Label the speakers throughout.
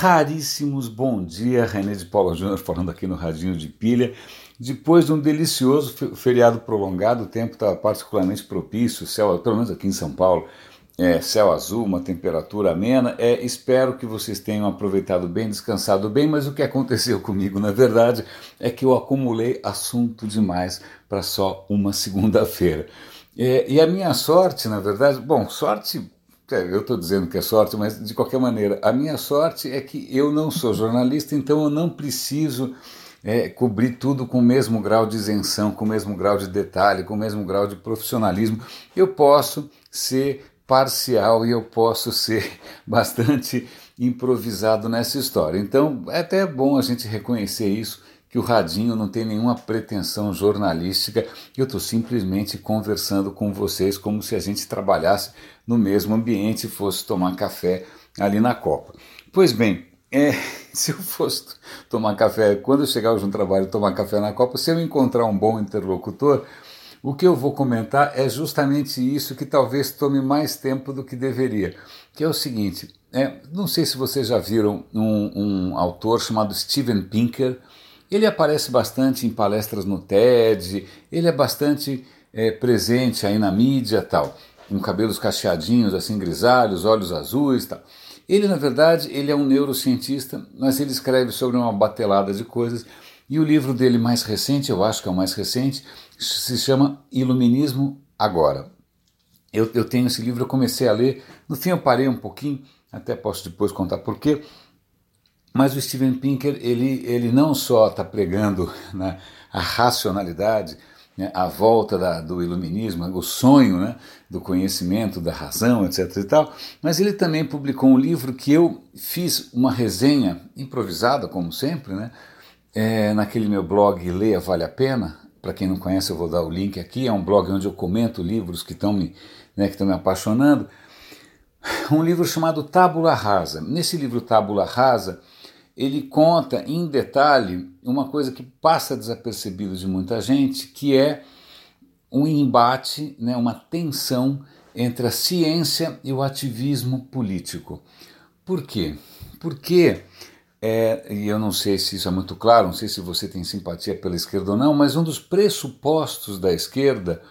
Speaker 1: raríssimos bom dia, René de Paula Júnior falando aqui no Radinho de Pilha. Depois de um delicioso feriado prolongado, o tempo está particularmente propício, céu, pelo menos aqui em São Paulo, é, céu azul, uma temperatura amena. É, espero que vocês tenham aproveitado bem, descansado bem, mas o que aconteceu comigo, na verdade, é que eu acumulei assunto demais para só uma segunda-feira. É, e a minha sorte, na verdade, bom, sorte eu estou dizendo que é sorte, mas de qualquer maneira, a minha sorte é que eu não sou jornalista, então eu não preciso é, cobrir tudo com o mesmo grau de isenção, com o mesmo grau de detalhe, com o mesmo grau de profissionalismo. Eu posso ser parcial e eu posso ser bastante improvisado nessa história. Então é até bom a gente reconhecer isso que o Radinho não tem nenhuma pretensão jornalística, eu estou simplesmente conversando com vocês como se a gente trabalhasse no mesmo ambiente e fosse tomar café ali na Copa. Pois bem, é, se eu fosse tomar café, quando eu chegar hoje no trabalho tomar café na Copa, se eu encontrar um bom interlocutor, o que eu vou comentar é justamente isso que talvez tome mais tempo do que deveria, que é o seguinte, é, não sei se vocês já viram um, um autor chamado Steven Pinker, ele aparece bastante em palestras no TED, ele é bastante é, presente aí na mídia tal, com cabelos cacheadinhos, assim grisalhos, olhos azuis tal. Ele, na verdade, ele é um neurocientista, mas ele escreve sobre uma batelada de coisas, e o livro dele mais recente, eu acho que é o mais recente, se chama Iluminismo Agora. Eu, eu tenho esse livro, eu comecei a ler, no fim eu parei um pouquinho, até posso depois contar porquê, mas o Steven Pinker, ele, ele não só está pregando né, a racionalidade, né, a volta da, do iluminismo, o sonho né, do conhecimento, da razão, etc. e tal, mas ele também publicou um livro que eu fiz uma resenha improvisada, como sempre, né, é, naquele meu blog Leia Vale a Pena. Para quem não conhece, eu vou dar o link aqui. É um blog onde eu comento livros que estão me, né, me apaixonando. Um livro chamado Tábula Rasa. Nesse livro Tábula Rasa, ele conta em detalhe uma coisa que passa desapercebido de muita gente, que é um embate, né, uma tensão entre a ciência e o ativismo político. Por quê? Porque, é, e eu não sei se isso é muito claro, não sei se você tem simpatia pela esquerda ou não, mas um dos pressupostos da esquerda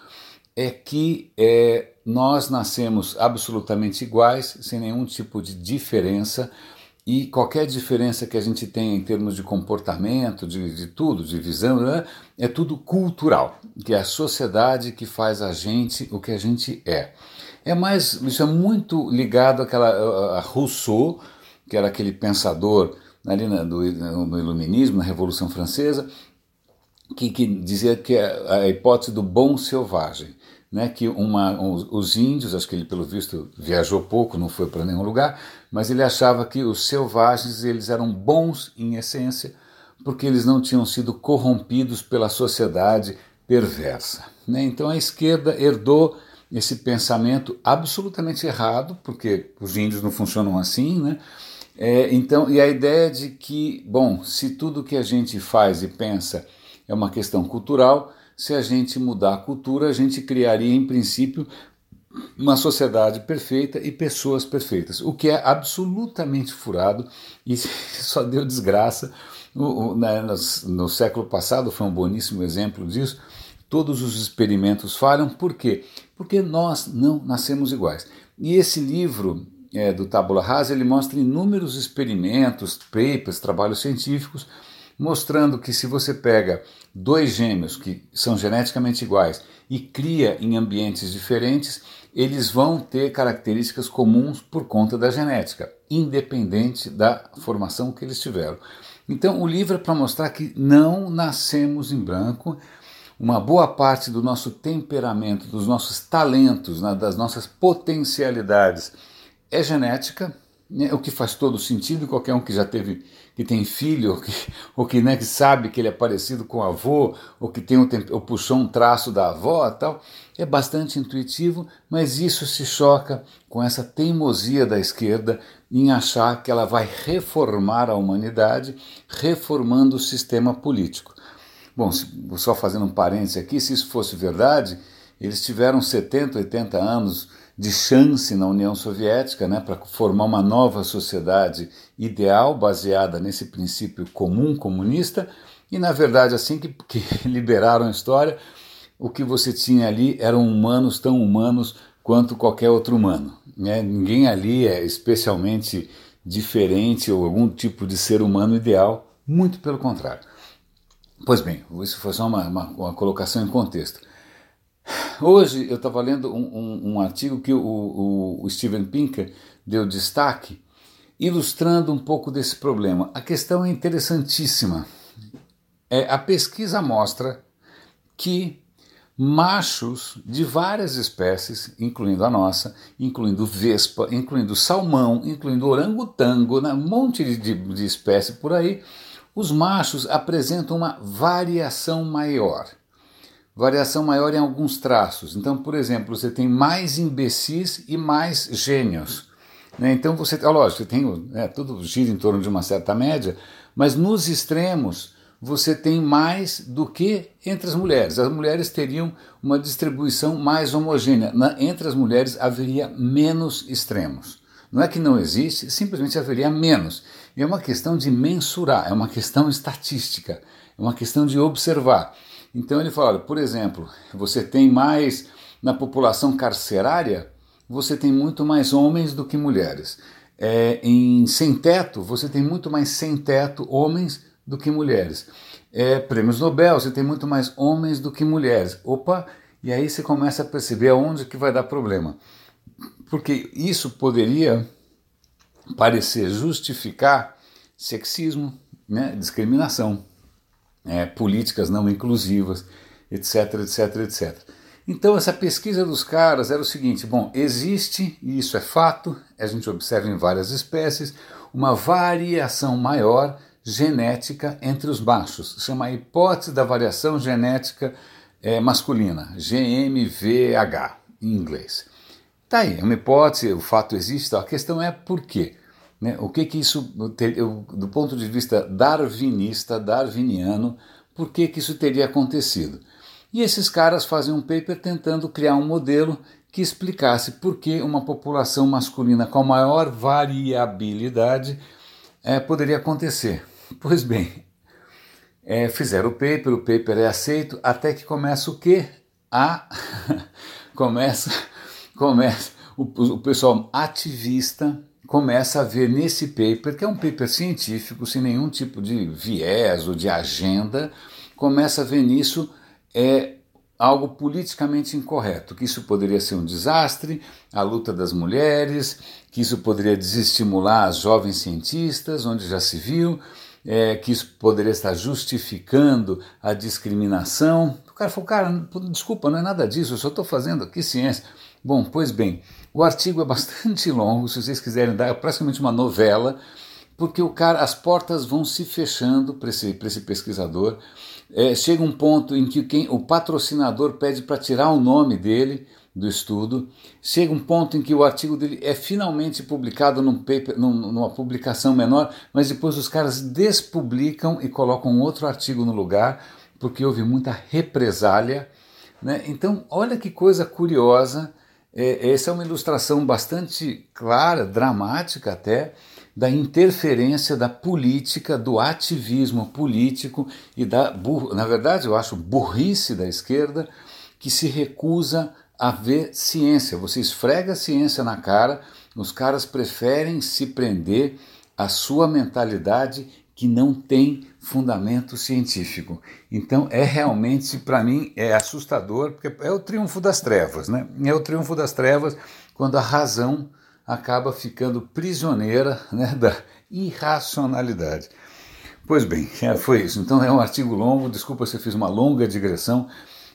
Speaker 1: é que é, nós nascemos absolutamente iguais, sem nenhum tipo de diferença, e qualquer diferença que a gente tenha em termos de comportamento, de, de tudo, de visão, né, é tudo cultural, que é a sociedade que faz a gente o que a gente é. É mais, isso é muito ligado àquela a Rousseau, que era aquele pensador ali no Iluminismo, na Revolução Francesa, que, que dizia que é a hipótese do bom selvagem né, que uma, os índios, acho que ele pelo visto viajou pouco, não foi para nenhum lugar, mas ele achava que os selvagens eles eram bons em essência, porque eles não tinham sido corrompidos pela sociedade perversa. Né? Então a esquerda herdou esse pensamento absolutamente errado, porque os índios não funcionam assim, né? É, então, e a ideia de que, bom, se tudo que a gente faz e pensa é uma questão cultural, se a gente mudar a cultura, a gente criaria, em princípio, uma sociedade perfeita e pessoas perfeitas, o que é absolutamente furado e só deu desgraça. No, né, no, no século passado foi um boníssimo exemplo disso. Todos os experimentos falham, por quê? Porque nós não nascemos iguais. E esse livro é, do Tabula Rasa ele mostra inúmeros experimentos, papers, trabalhos científicos mostrando que se você pega dois gêmeos que são geneticamente iguais e cria em ambientes diferentes, eles vão ter características comuns por conta da genética, independente da formação que eles tiveram. Então, o livro é para mostrar que não nascemos em branco. Uma boa parte do nosso temperamento, dos nossos talentos, né, das nossas potencialidades é genética, né, o que faz todo sentido, qualquer um que já teve, que tem filho, ou que, ou que, né, que sabe que ele é parecido com o avô, ou que tem um, ou puxou um traço da avó tal, é bastante intuitivo, mas isso se choca com essa teimosia da esquerda em achar que ela vai reformar a humanidade, reformando o sistema político. Bom, só fazendo um parêntese aqui, se isso fosse verdade, eles tiveram 70, 80 anos de chance na União Soviética, né, para formar uma nova sociedade ideal baseada nesse princípio comum comunista. E na verdade, assim que, que liberaram a história, o que você tinha ali eram humanos tão humanos quanto qualquer outro humano. Né? Ninguém ali é especialmente diferente ou algum tipo de ser humano ideal, muito pelo contrário. Pois bem, isso foi só uma, uma, uma colocação em contexto. Hoje eu estava lendo um, um, um, artigo que o, o, o Steven Pinker deu destaque, ilustrando um pouco desse problema. A questão é interessantíssima. É, a pesquisa mostra que machos de várias espécies, incluindo a nossa, incluindo vespa, incluindo salmão, incluindo orangotango, né, um monte de, de, de espécies por aí, os machos apresentam uma variação maior. Variação maior em alguns traços. Então, por exemplo, você tem mais imbecis e mais gênios. Né? Então, você, lógico, você tem, é, tudo gira em torno de uma certa média, mas nos extremos você tem mais do que entre as mulheres. As mulheres teriam uma distribuição mais homogênea. Na, entre as mulheres haveria menos extremos. Não é que não existe, simplesmente haveria menos. E é uma questão de mensurar, é uma questão estatística, é uma questão de observar. Então ele fala, por exemplo, você tem mais na população carcerária, você tem muito mais homens do que mulheres. É, em sem teto, você tem muito mais sem teto homens do que mulheres. É, prêmios Nobel, você tem muito mais homens do que mulheres. Opa, e aí você começa a perceber aonde que vai dar problema. Porque isso poderia parecer justificar sexismo, né, discriminação, é, políticas não inclusivas, etc, etc, etc. Então essa pesquisa dos caras era o seguinte, bom, existe, e isso é fato, a gente observa em várias espécies, uma variação maior genética entre os machos. Chama a hipótese da variação genética é, masculina, GMVH, em inglês. Tá aí, é uma hipótese, o fato existe, a questão é por quê. Né? O que que isso, do ponto de vista darwinista, darwiniano, por que que isso teria acontecido? E esses caras fazem um paper tentando criar um modelo que explicasse por que uma população masculina com maior variabilidade é, poderia acontecer. Pois bem, é, fizeram o paper, o paper é aceito, até que começa o quê? A começa, começa o, o pessoal ativista começa a ver nesse paper, que é um paper científico, sem nenhum tipo de viés ou de agenda, começa a ver nisso é, algo politicamente incorreto, que isso poderia ser um desastre, a luta das mulheres, que isso poderia desestimular as jovens cientistas, onde já se viu, é, que isso poderia estar justificando a discriminação. O cara falou, cara, desculpa, não é nada disso, eu só estou fazendo aqui ciência. Bom, pois bem, o artigo é bastante longo, se vocês quiserem dar, é praticamente uma novela, porque o cara, as portas vão se fechando para esse, esse pesquisador. É, chega um ponto em que quem, o patrocinador pede para tirar o nome dele do estudo. Chega um ponto em que o artigo dele é finalmente publicado num paper, num, numa publicação menor, mas depois os caras despublicam e colocam outro artigo no lugar, porque houve muita represália. Né? Então, olha que coisa curiosa. É, essa é uma ilustração bastante clara, dramática até, da interferência da política, do ativismo político e da, na verdade, eu acho burrice da esquerda que se recusa a ver ciência. Você esfrega a ciência na cara, os caras preferem se prender à sua mentalidade que não tem fundamento científico. Então é realmente, para mim, é assustador, porque é o triunfo das trevas, né? É o triunfo das trevas quando a razão acaba ficando prisioneira né, da irracionalidade. Pois bem, é, foi isso. Então é um artigo longo, desculpa se eu fiz uma longa digressão,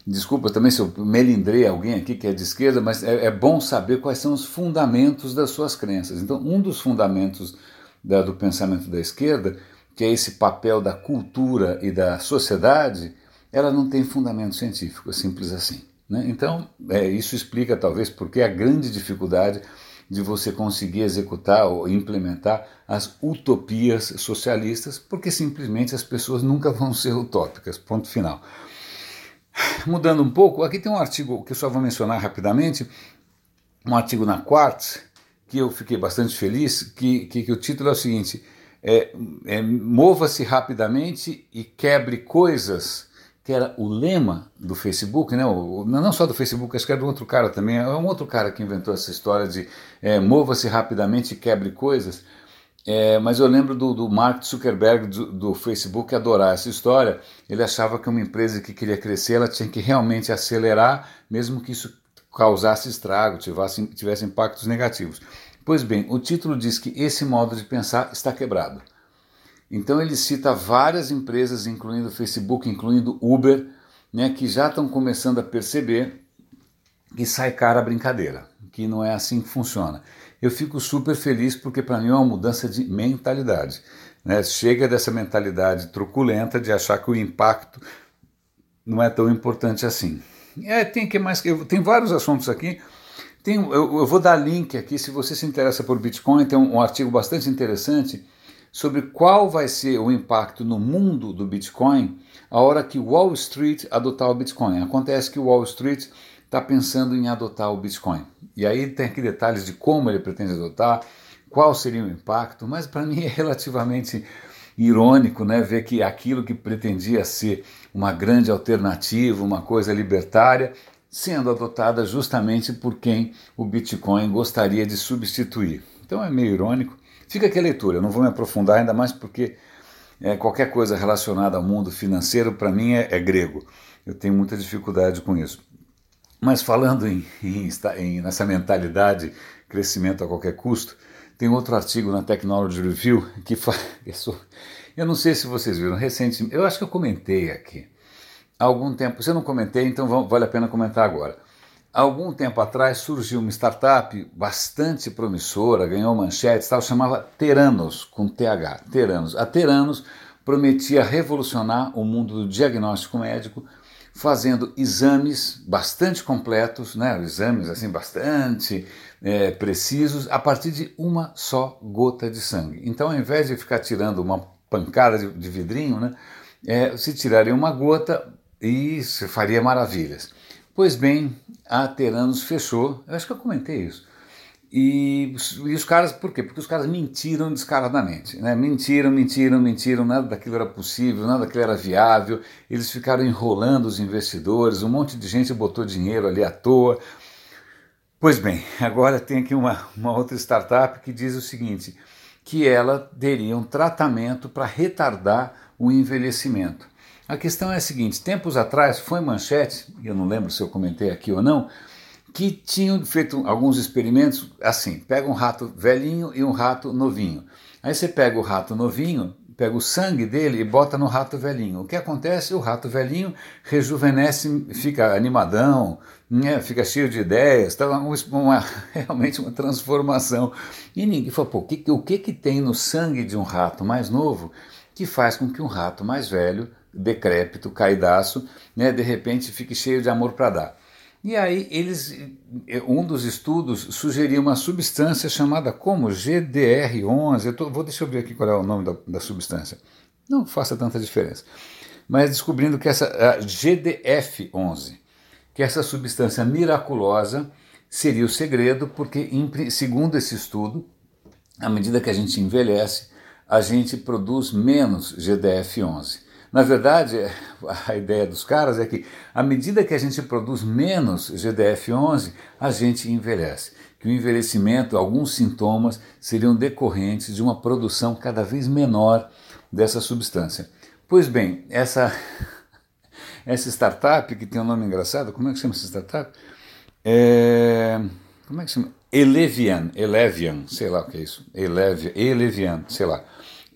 Speaker 1: Desculpa também se eu melindrei alguém aqui que é de esquerda, mas é, é, bom saber quais são os fundamentos das suas crenças. Então, um dos fundamentos da, do pensamento da esquerda, que é esse papel da cultura e da sociedade, ela não tem fundamento científico, é simples assim. Né? Então, é, isso explica talvez porque a grande dificuldade de você conseguir executar ou implementar as utopias socialistas, porque simplesmente as pessoas nunca vão ser utópicas. Ponto final. Mudando um pouco, aqui tem um artigo que eu só vou mencionar rapidamente, um artigo na Quartz, que eu fiquei bastante feliz, que, que, que o título é o seguinte, é, é, mova-se rapidamente e quebre coisas, que era o lema do Facebook, né? O, não só do Facebook, acho que era do outro cara também, é um outro cara que inventou essa história de é, mova-se rapidamente e quebre coisas, é, mas eu lembro do, do Mark Zuckerberg do, do, Facebook adorar essa história. Ele achava que uma empresa que queria crescer, ela tinha que realmente acelerar, mesmo que isso causasse estrago, tivesse, tivesse impactos negativos. Pois bem, o título diz que esse modo de pensar está quebrado. Então ele cita várias empresas, incluindo Facebook, incluindo Uber, né, que já estão começando a perceber que sai cara a brincadeira, que não é assim que funciona eu fico super feliz porque para mim é uma mudança de mentalidade. Né? Chega dessa mentalidade truculenta de achar que o impacto não é tão importante assim. É, tem que mais tem vários assuntos aqui. Tem, eu, eu, vou dar link aqui se você se interessa por Bitcoin. Tem um, um artigo bastante interessante sobre qual vai ser o impacto no mundo do Bitcoin a hora que Wall Street adotar o Bitcoin. Acontece que Wall Street está pensando em adotar o Bitcoin. E aí tem aqui detalhes de como ele pretende adotar, qual seria o impacto, mas para mim é relativamente irônico né, ver que aquilo que pretendia ser uma grande alternativa, uma coisa libertária, sendo adotada justamente por quem o Bitcoin gostaria de substituir. Então é meio irônico. Fica aqui a leitura, eu não vou me aprofundar ainda mais porque é, qualquer coisa relacionada ao mundo financeiro para mim é, é grego. Eu tenho muita dificuldade com isso. Mas falando em, em, em, nessa mentalidade, crescimento a qualquer custo, tem outro artigo na Technology Review que faz. Eu não sei se vocês viram recentemente, eu acho que eu comentei aqui. Algum tempo, eu não comentei, então vale a pena comentar agora. Algum tempo atrás surgiu uma startup bastante promissora, ganhou manchetes, tal, chamava Teranos, com TH, Teranos. A Teranos prometia revolucionar o mundo do diagnóstico médico fazendo exames bastante completos, né, exames assim bastante é, precisos, a partir de uma só gota de sangue. Então, ao invés de ficar tirando uma pancada de, de vidrinho, né, é, se tiraria uma gota se faria maravilhas. Pois bem, a Teranos fechou, eu acho que eu comentei isso, e, e, os caras, por quê? Porque os caras mentiram descaradamente. Né? Mentiram, mentiram, mentiram, nada daquilo era possível, nada daquilo era viável. Eles ficaram enrolando os investidores, um monte de gente botou dinheiro ali à toa. Pois bem, agora tem aqui uma, uma outra startup que diz o seguinte: que ela teria um tratamento para retardar o envelhecimento. A questão é a seguinte: tempos atrás foi manchete, eu não lembro se eu comentei aqui ou não que tinham feito alguns experimentos assim: pega um rato velhinho e um rato novinho. Aí você pega o rato novinho, pega o sangue dele e bota no rato velhinho. O que acontece? O rato velhinho rejuvenesce, fica animadão, né, fica cheio de ideias, tá uma, uma, realmente uma transformação. E ninguém falou: pô, que, o que, que tem no sangue de um rato mais novo que faz com que um rato mais velho, decrépito, caidaço, né, de repente fique cheio de amor para dar? E aí eles, um dos estudos sugeria uma substância chamada como GDR11. Eu tô, vou deixa eu ver aqui qual é o nome da, da substância. Não faça tanta diferença. Mas descobrindo que essa GDF11, que essa substância miraculosa seria o segredo, porque segundo esse estudo, à medida que a gente envelhece, a gente produz menos GDF11. Na verdade, a ideia dos caras é que, à medida que a gente produz menos GDF-11, a gente envelhece. Que o envelhecimento, alguns sintomas, seriam decorrentes de uma produção cada vez menor dessa substância. Pois bem, essa, essa startup, que tem um nome engraçado, como é que chama essa startup? É, como é que chama? Elevian, Elevian, sei lá o que é isso. Elevian, Elevian, sei lá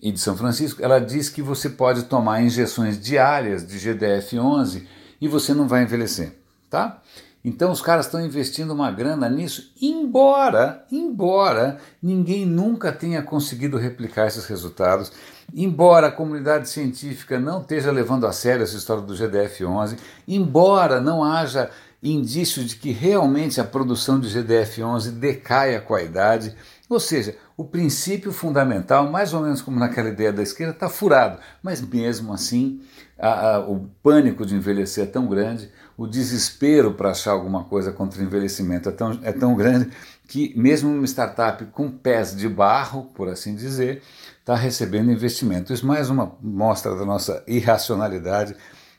Speaker 1: e de São Francisco, ela diz que você pode tomar injeções diárias de GDF-11 e você não vai envelhecer, tá? Então os caras estão investindo uma grana nisso, embora, embora ninguém nunca tenha conseguido replicar esses resultados, embora a comunidade científica não esteja levando a sério essa história do GDF-11, embora não haja indício de que realmente a produção de GDF-11 decaia com a idade, Ou seja, o princípio fundamental, mais ou menos como naquela ideia da esquerda, está furado. Mas mesmo assim, a, a, o pânico de envelhecer é tão grande, o desespero para achar alguma coisa contra o envelhecimento é tão, é tão grande que mesmo uma startup com pés de barro, por assim dizer, está recebendo investimento. Isso mais uma mostra da nossa irracionalidade,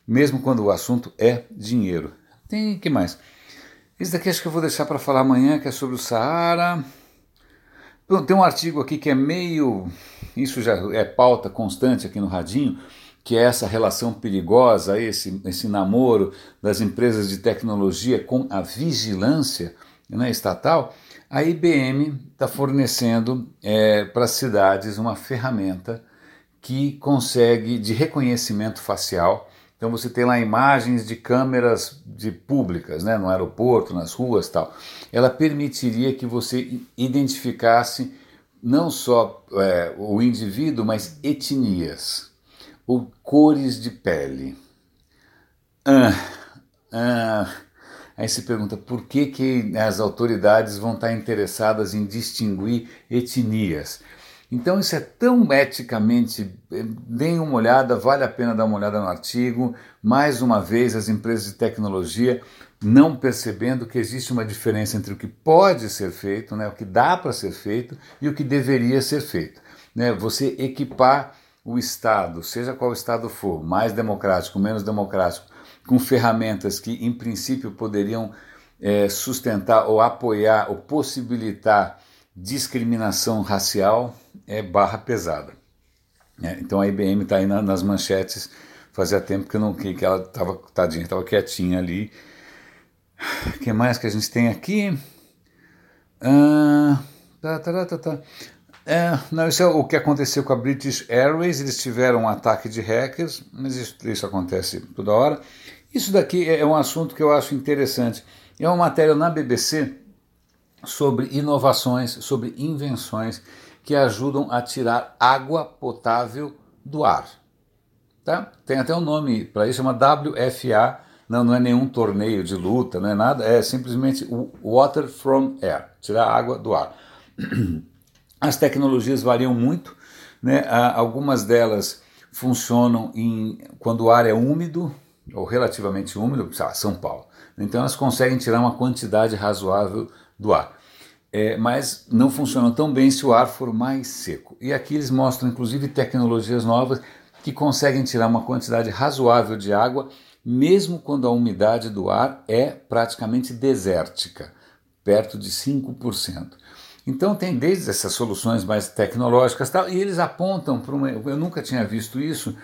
Speaker 1: mesmo quando o assunto é dinheiro. Tem que mais? Isso daqui acho que eu vou deixar para falar amanhã, que é sobre o Saara. Tem um artigo aqui que é meio. Isso já é pauta constante aqui no Radinho, que é essa relação perigosa, esse, esse namoro das empresas de tecnologia com a vigilância né, estatal. A IBM está fornecendo é, para as cidades uma ferramenta que consegue de reconhecimento facial. Então você tem lá imagens de câmeras de públicas, né, no aeroporto, nas ruas, tal. Ela permitiria que você identificasse não só é, o indivíduo, mas etnias ou cores de pele. Ah, ah, Aí se pergunta por que, que as autoridades vão estar interessadas em distinguir etnias. Então isso é tão eticamente, deem uma olhada, vale a pena dar uma olhada no artigo. Mais uma vez, as empresas de tecnologia não percebendo que existe uma diferença entre o que pode ser feito, né, o que dá para ser feito e o que deveria ser feito. Né? Você equipar o Estado, seja qual Estado for, mais democrático, menos democrático, com ferramentas que, em princípio, poderiam é, sustentar ou apoiar ou possibilitar discriminação racial, é barra pesada. É, então a IBM está aí na, nas manchetes, fazia tempo que, não, que, que ela estava tadinha, estava quietinha ali. O que mais que a gente tem aqui? Ah, tá, tá, tá, tá. É, não, isso é o que aconteceu com a British Airways, eles tiveram um ataque de hackers, mas isso, isso acontece toda hora. Isso daqui é, é um assunto que eu acho interessante. É uma matéria na BBC sobre inovações, sobre invenções que ajudam a tirar água potável do ar. Tá? Tem até um nome para isso, chama WFA. Não, não é nenhum torneio de luta, não é nada, é simplesmente Water from Air, tirar água do ar. As tecnologias variam muito, né? algumas delas funcionam em, quando o ar é úmido, ou relativamente úmido, lá, São Paulo. Então elas conseguem tirar uma quantidade razoável do ar. É, mas não funcionam tão bem se o ar for mais seco. E aqui eles mostram inclusive tecnologias novas que conseguem tirar uma quantidade razoável de água, mesmo quando a umidade do ar é praticamente desértica, perto de 5%. Então tem desde essas soluções mais tecnológicas tal, e eles apontam para uma. Eu nunca tinha visto isso,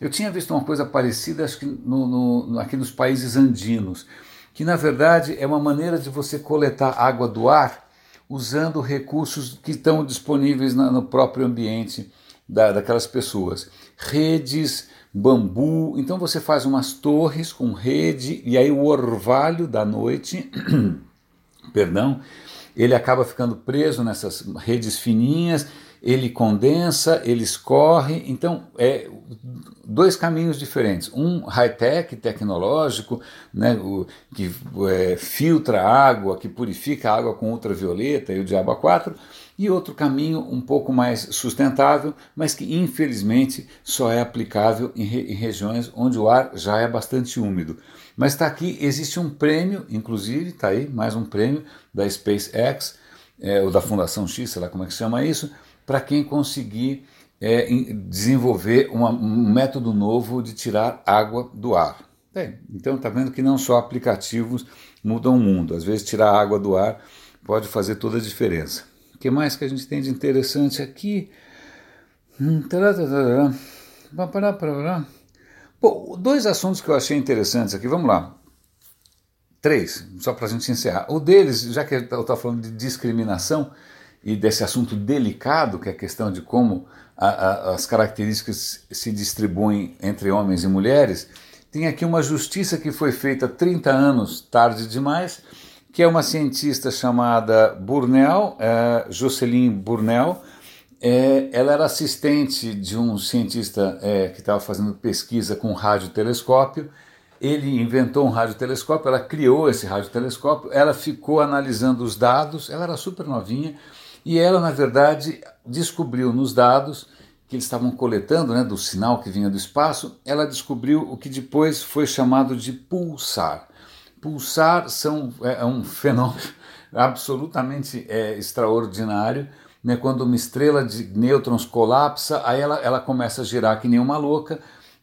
Speaker 1: eu tinha visto uma coisa parecida, acho que no, no, aqui nos países andinos, que na verdade é uma maneira de você coletar água do ar usando recursos que estão disponíveis na, no próprio ambiente da, daquelas pessoas. Redes, bambu, então você faz umas torres com rede e aí o orvalho da noite, perdão, ele acaba ficando preso nessas redes fininhas ele condensa, ele escorre. Então, é dois caminhos diferentes. Um high-tech, tecnológico, né, o, que é, filtra água, que purifica água com ultravioleta e o diabo a quatro. E outro caminho um pouco mais sustentável, mas que infelizmente só é aplicável em, re, em regiões onde o ar já é bastante úmido. Mas está aqui, existe um prêmio, inclusive, está aí mais um prêmio da SpaceX, é, ou da Fundação X, sei lá como é que se chama isso, para quem conseguir é, desenvolver uma, um método novo de tirar água do ar. Então está vendo que não só aplicativos mudam o mundo. Às vezes tirar água do ar pode fazer toda a diferença. O que mais que a gente tem de interessante aqui? Hum, Bom, dois assuntos que eu achei interessantes aqui, vamos lá. Três, só para a gente encerrar. O deles, já que eu estou falando de discriminação, e desse assunto delicado, que é a questão de como a, a, as características se distribuem entre homens e mulheres, tem aqui uma justiça que foi feita 30 anos tarde demais, que é uma cientista chamada Burnell, é, Jocelyn Burnell. É, ela era assistente de um cientista é, que estava fazendo pesquisa com radiotelescópio. Ele inventou um radiotelescópio, ela criou esse radiotelescópio, ela ficou analisando os dados, ela era super novinha, E ela, na verdade, descobriu nos dados que eles estavam coletando, né, do sinal que vinha do espaço, ela descobriu o que depois foi chamado de pulsar. Pulsar são, é, é um fenômeno absolutamente é, extraordinário. Né, quando uma estrela de nêutrons colapsa, aí ela, ela começa a girar que nem uma louca,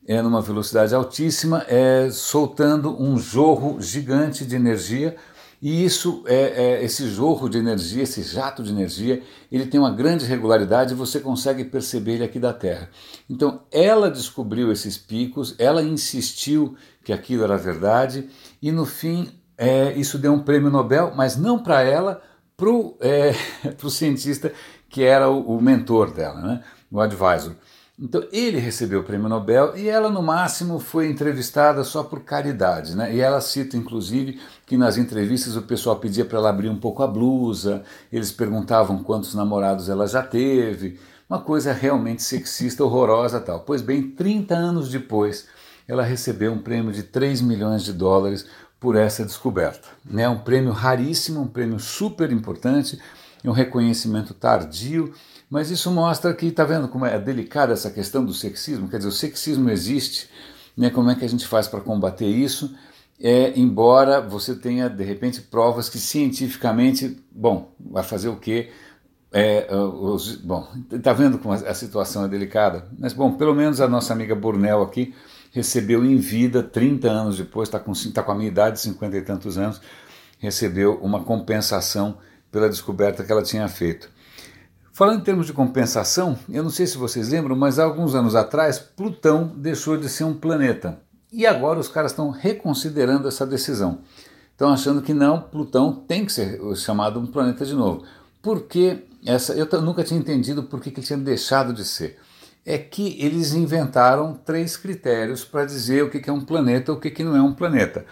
Speaker 1: é, numa velocidade altíssima, é, soltando um jorro gigante de energia e isso é, é, esse jorro de energia, esse jato de energia, ele tem uma grande regularidade e você consegue perceber ele aqui da Terra. Então ela descobriu esses picos, ela insistiu que aquilo era verdade e no fim é, isso deu um prêmio Nobel, mas não para ela, para o é, cientista que era o, o mentor dela, né? o advisor. Então ele recebeu o prêmio Nobel e ela no máximo foi entrevistada só por caridade, né? E ela cita inclusive que nas entrevistas o pessoal pedia para ela abrir um pouco a blusa, eles perguntavam quantos namorados ela já teve, uma coisa realmente sexista, horrorosa tal. Pois bem, 30 anos depois, ela recebeu um prêmio de 3 milhões de dólares por essa descoberta. Né? Um prêmio raríssimo, um prêmio super importante, um reconhecimento tardio mas isso mostra que, está vendo como é delicada essa questão do sexismo? Quer dizer, o sexismo existe, né? como é que a gente faz para combater isso? É, embora você tenha, de repente, provas que cientificamente, bom, vai fazer o quê? É, os, bom, está vendo como a situação é delicada? Mas, bom, pelo menos a nossa amiga Burnell aqui recebeu em vida, 30 anos depois, está com, tá com a minha idade, 50 e tantos anos, recebeu uma compensação pela descoberta que ela tinha feito. Falando em termos de compensação, eu não sei se vocês lembram, mas há alguns anos atrás, Plutão deixou de ser um planeta. E agora os caras estão reconsiderando essa decisão. Estão achando que não, Plutão tem que ser chamado um planeta de novo. Porque essa, eu nunca tinha entendido por que, que ele tinha deixado de ser. É que eles inventaram três critérios para dizer o que, que é um planeta ou o que, que não é um planeta.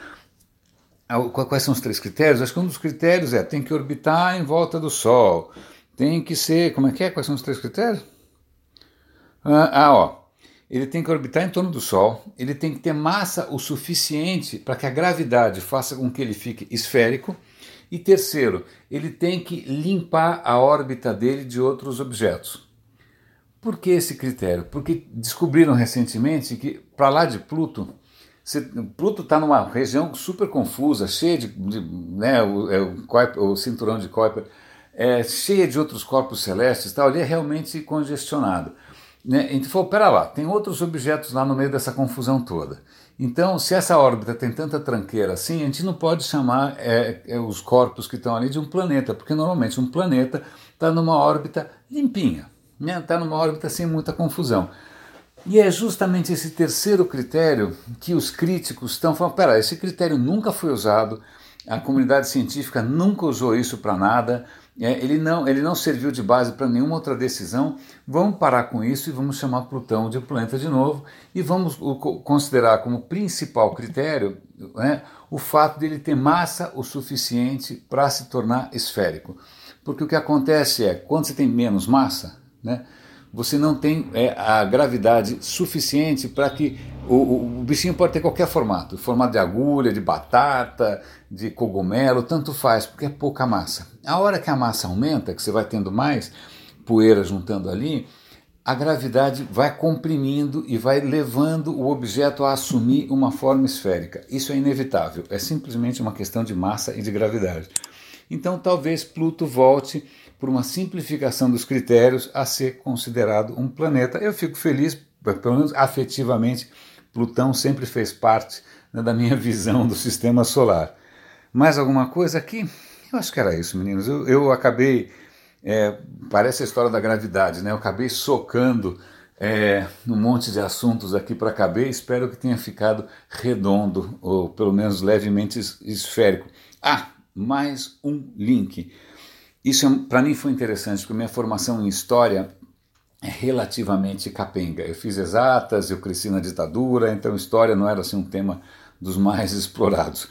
Speaker 1: Ah, quais são os três critérios? Acho que um dos critérios é tem que orbitar em volta do Sol tem que ser, como é que é? Quais são os três critérios? Ah, ah, ó. Ele tem que orbitar em torno do Sol, ele tem que ter massa o suficiente para que a gravidade faça com que ele fique esférico. E terceiro, ele tem que limpar a órbita dele de outros objetos. Por que esse critério? Porque descobriram recentemente que para lá de Pluto, Pluto está numa região super confusa, cheia de, de né, o, é, o, o cinturão de Kuiper é, cheia de outros corpos celestes, tal, ali é realmente congestionado. Né? Então falou, pera lá, tem outros objetos lá no meio dessa confusão toda. Então, se essa órbita tem tanta tranqueira assim, a gente não pode chamar é, é, os corpos que estão ali de um planeta, porque normalmente um planeta está numa órbita limpinha, está né? Tá numa órbita sem muita confusão. E é justamente esse terceiro critério que os críticos estão falando: pera, esse critério nunca foi usado, a comunidade científica nunca usou isso para nada, é, ele, não, ele não serviu de base para nenhuma outra decisão. Vamos parar com isso e vamos chamar Plutão de planeta de novo e vamos considerar como principal critério né, o fato de ele ter massa o suficiente para se tornar esférico. Porque o que acontece é, quando você tem menos massa, né, você não tem é, a gravidade suficiente para que o, o, bichinho pode ter qualquer formato, formato de agulha, de batata, de cogumelo, tanto faz, porque é pouca massa. A hora que a massa aumenta, que você vai tendo mais poeira juntando ali, a gravidade vai comprimindo e vai levando o objeto a assumir uma forma esférica. Isso é inevitável, é simplesmente uma questão de massa e de gravidade. Então talvez Pluto volte por uma simplificação dos critérios, a ser considerado um planeta. Eu fico feliz, pelo menos afetivamente, Plutão sempre fez parte né, da minha visão do sistema solar. Mais alguma coisa aqui? Eu acho que era isso, meninos. Eu, eu acabei. É, parece a história da gravidade, né? Eu acabei socando é, um monte de assuntos aqui para caber. Espero que tenha ficado redondo, ou pelo menos levemente esférico. Ah, mais um link. Isso é para mim foi interessante, porque minha formação em história é relativamente capenga. Eu fiz exatas, eu cresci na ditadura, então história não era assim um tema dos mais explorados.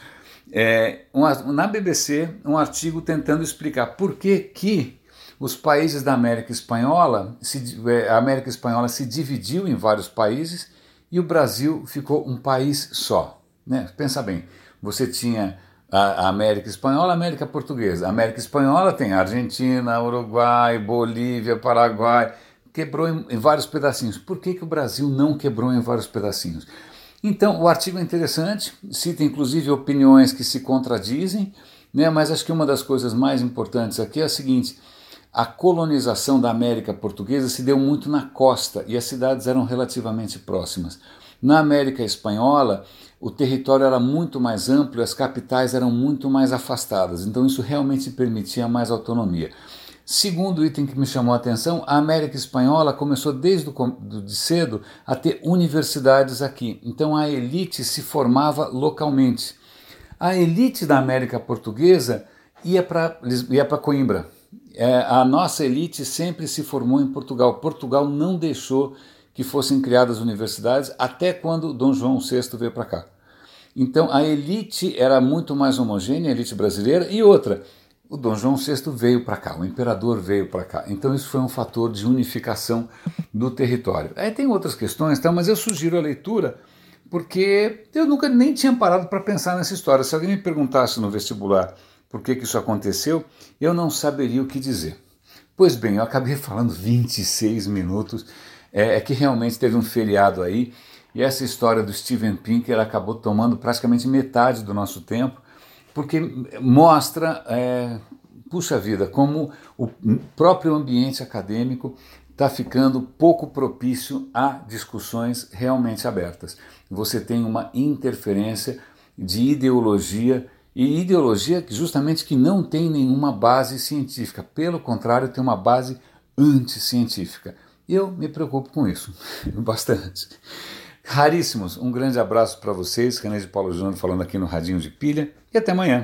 Speaker 1: É, na BBC, um artigo tentando explicar por que, que os países da América Espanhola, se, é, a América Espanhola se dividiu em vários países e o Brasil ficou um país só. Né? Pensa bem, você tinha a América Espanhola, a América Portuguesa. A América Espanhola tem Argentina, Uruguai, Bolívia, Paraguai, quebrou em, em, vários pedacinhos. Por que, que o Brasil não quebrou em vários pedacinhos? Então, o artigo é interessante, cita inclusive opiniões que se contradizem, né, mas acho que uma das coisas mais importantes aqui é a seguinte: a colonização da América Portuguesa se deu muito na costa e as cidades eram relativamente próximas. Na América Espanhola, o território era muito mais amplo e as capitais eram muito mais afastadas, então isso realmente permitia mais autonomia. Segundo item que me chamou a atenção, a América Espanhola começou desde do, de cedo a ter universidades aqui, então a elite se formava localmente. A elite da América Portuguesa ia para Coimbra. É, a nossa elite sempre se formou em Portugal. Portugal não deixou que fossem criadas universidades até quando Dom João VI veio para cá. Então a elite era muito mais homogênea, a elite brasileira, e outra, o Dom João VI veio para cá, o imperador veio para cá. Então isso foi um fator de unificação do território. Aí tem outras questões, tá? mas eu sugiro a leitura porque eu nunca nem tinha parado para pensar nessa história. Se alguém me perguntasse no vestibular por que, que isso aconteceu, eu não saberia o que dizer. Pois bem, eu acabei falando 26 minutos é, é que realmente teve um feriado aí e essa história do Steven Pinker acabou tomando praticamente metade do nosso tempo, porque mostra, é, puxa vida, como o próprio ambiente acadêmico está ficando pouco propício a discussões realmente abertas. Você tem uma interferência de ideologia e ideologia justamente que não tem nenhuma base científica, pelo contrário, tem uma base anticientífica. Eu me preocupo com isso bastante. Raríssimos, um grande abraço para vocês, René de Paulo Júnior falando aqui no Radinho de Pilha. E até amanhã.